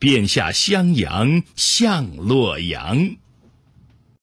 便下襄阳向洛阳。